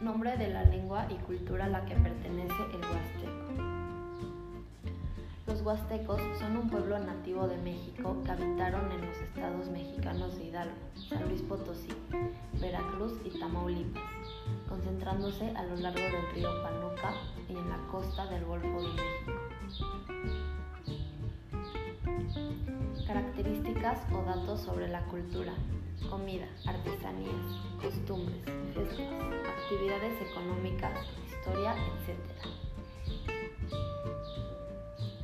nombre de la lengua y cultura a la que pertenece el huasteco. Los huastecos son un pueblo nativo de México que habitaron en los estados mexicanos de Hidalgo, San Luis Potosí, Veracruz y Tamaulipas, concentrándose a lo largo del río Panuca y en la costa del Golfo de México. Características o datos sobre la cultura. Comida, artesanías, costumbres, fiestas, actividades económicas, historia, etc.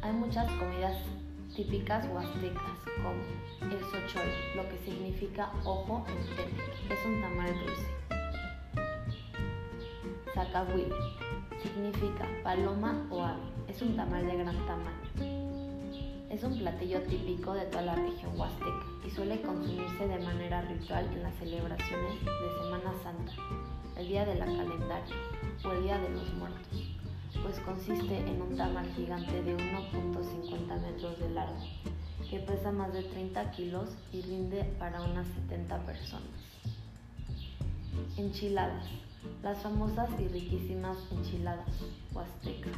Hay muchas comidas típicas huastecas, como el sochol, lo que significa ojo en Tenec, es un tamal dulce. Zacahuil, significa paloma o ave, es un tamal de gran tamaño. Es un platillo típico de toda la región huasteca y suele consumirse de manera ritual en las celebraciones de Semana Santa, el Día de la Calendaria o el Día de los Muertos, pues consiste en un tamal gigante de 1.50 metros de largo, que pesa más de 30 kilos y rinde para unas 70 personas. Enchiladas. Las famosas y riquísimas enchiladas huastecas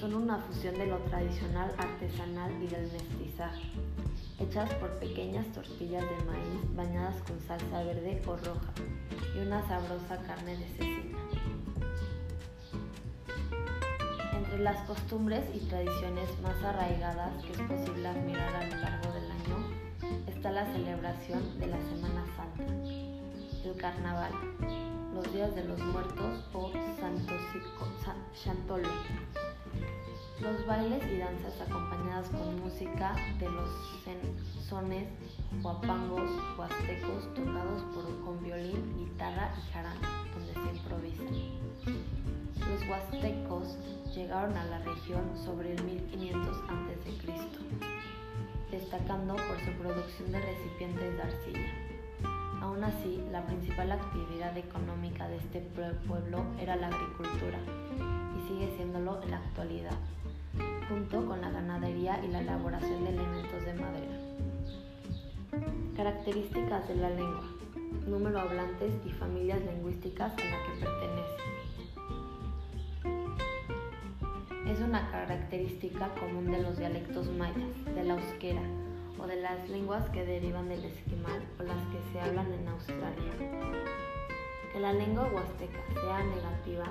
son una fusión de lo tradicional artesanal y del mestizaje, hechas por pequeñas tortillas de maíz bañadas con salsa verde o roja y una sabrosa carne de cecina. Entre las costumbres y tradiciones más arraigadas que es posible admirar a lo largo del año está la celebración de la Semana Santa, el carnaval, los días de los muertos o Santo Chantolo los bailes y danzas acompañadas con música de los sones huapangos huastecos tocados por, con violín, guitarra y jarana, donde se improvisa. Los huastecos llegaron a la región sobre el 1500 a.C., destacando por su producción de recipientes de arcilla. Aún así, la principal actividad económica de este pueblo era la agricultura y sigue siéndolo en la actualidad junto con la ganadería y la elaboración de elementos de madera. Características de la lengua. Número hablantes y familias lingüísticas a la que pertenece. Es una característica común de los dialectos mayas, de la euskera o de las lenguas que derivan del esquimal o las que se hablan en Australia. Que la lengua huasteca sea negativa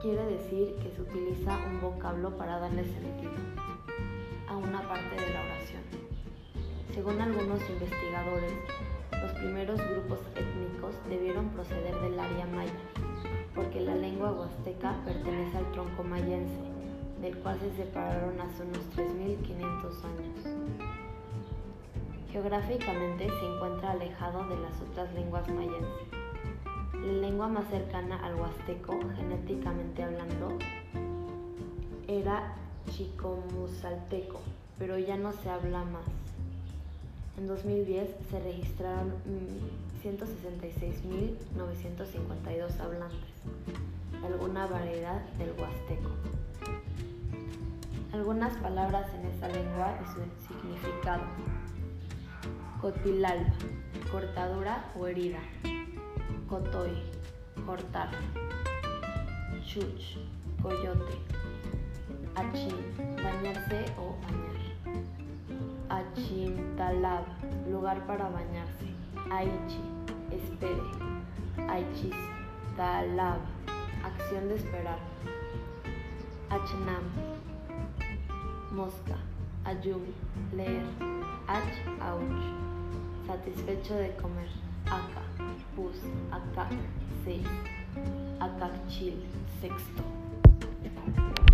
quiere decir que se utiliza un vocablo para darle sentido a una parte de la oración. Según algunos investigadores, los primeros grupos étnicos debieron proceder del área maya, porque la lengua huasteca pertenece al tronco mayense, del cual se separaron hace unos 3.500 años. Geográficamente se encuentra alejado de las otras lenguas mayenses la lengua más cercana al huasteco, genéticamente hablando, era chicomusalteco, pero ya no se habla más. En 2010 se registraron 166.952 mm, hablantes, alguna variedad del huasteco. Algunas palabras en esa lengua y su significado. Cotilalba, cortadura o herida cotoy, cortar, chuch, coyote, achín, bañarse o bañar, achimtalab, lugar para bañarse, aichi, espere, aichis, talab, acción de esperar, achnam, mosca, ayum, leer, ach, ouch, satisfecho de comer, aka. Pus, Acac, 6, Acacchil, sexto.